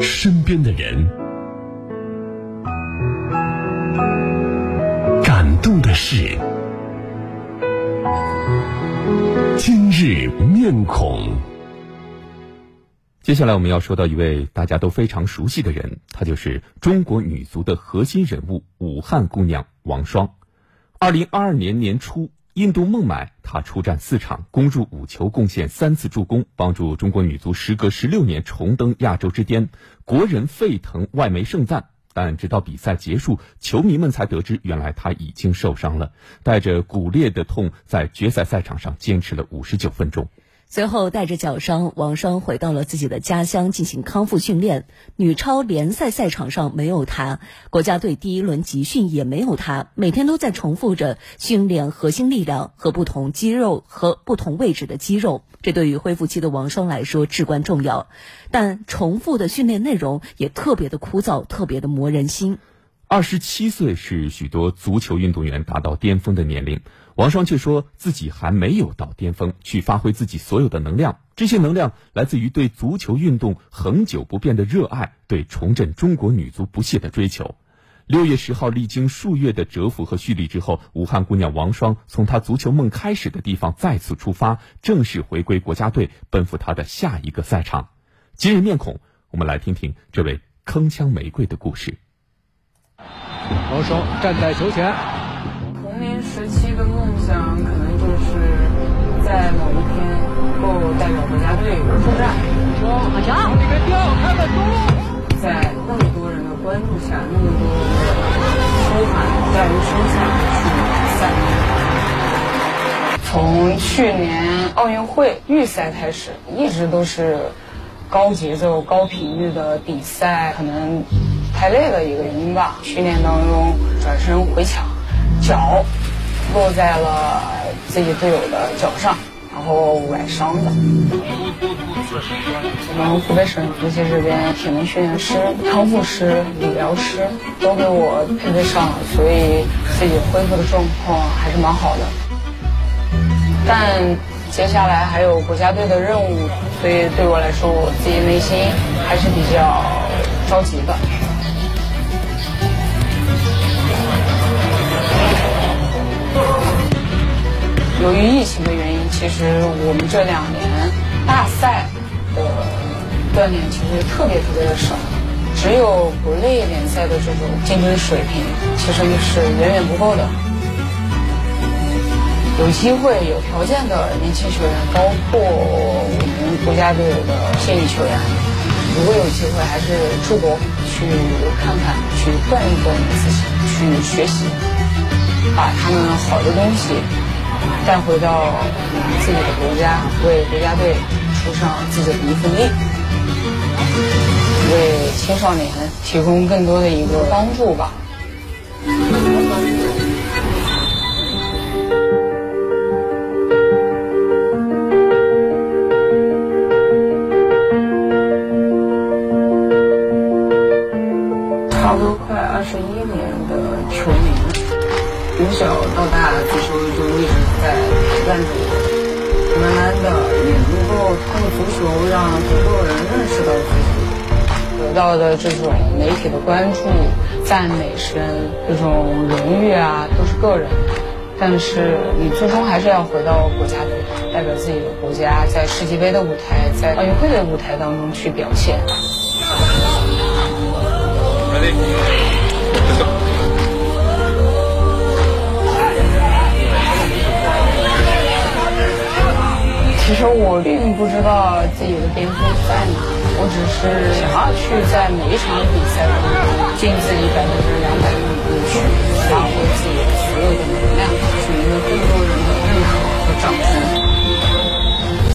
身边的人，感动的事，今日面孔。接下来我们要说到一位大家都非常熟悉的人，她就是中国女足的核心人物——武汉姑娘王霜。二零二二年年初。印度孟买，他出战四场，攻入五球，贡献三次助攻，帮助中国女足时隔十六年重登亚洲之巅，国人沸腾，外媒盛赞。但直到比赛结束，球迷们才得知，原来他已经受伤了，带着骨裂的痛，在决赛赛场上坚持了五十九分钟。随后带着脚伤，王霜回到了自己的家乡进行康复训练。女超联赛赛场上没有她，国家队第一轮集训也没有她，每天都在重复着训练核心力量和不同肌肉和不同位置的肌肉。这对于恢复期的王霜来说至关重要，但重复的训练内容也特别的枯燥，特别的磨人心。二十七岁是许多足球运动员达到巅峰的年龄。王霜却说自己还没有到巅峰，去发挥自己所有的能量。这些能量来自于对足球运动恒久不变的热爱，对重振中国女足不懈的追求。六月十号，历经数月的蛰伏和蓄力之后，武汉姑娘王霜从她足球梦开始的地方再次出发，正式回归国家队，奔赴她的下一个赛场。今日面孔，我们来听听这位铿锵玫瑰的故事。王霜站在球前。童年时期的梦想可能就是在某一天能够代表国家队出战。好球！那个吊开了中。在那么多人的关注下，那么多人的呼喊、大声下去赛。从去年奥运会预赛开始，一直都是高节奏、高频率的比赛，可能太累的一个原因吧。训练当中转身回抢，脚。落在了自己队友的脚上，然后崴伤的。我们湖北省足协这边体能训练师、康复师、理疗师都给我配备上了，所以自己恢复的状况还是蛮好的。但接下来还有国家队的任务，所以对我来说，我自己内心还是比较着急的。由于疫情的原因，其实我们这两年大赛的锻炼其实特别特别的少，只有国内联赛的这种竞争水平，其实是远远不够的。有机会、有条件的年轻球员，包括我们国家队的现役球员，如果有机会，还是出国去看看，去锻炼锻炼自己，去学习，把他们好的东西。带回到自己的国家，为国家队出上自己的一份力，为青少年提供更多的一个帮助吧。差不多快二十一，从小到大足球就一直。在陪伴着我，慢慢的也能够通过足球让更多人认识到足球，得到的这种媒体的关注、赞美声、这种荣誉啊，都是个人。但是你最终还是要回到国家队，代表自己的国家，在世界杯的舞台，在奥运会的舞台当中去表现。其实我并不知道自己的巅峰在哪，我只是想要去在每一场比赛中尽自己百分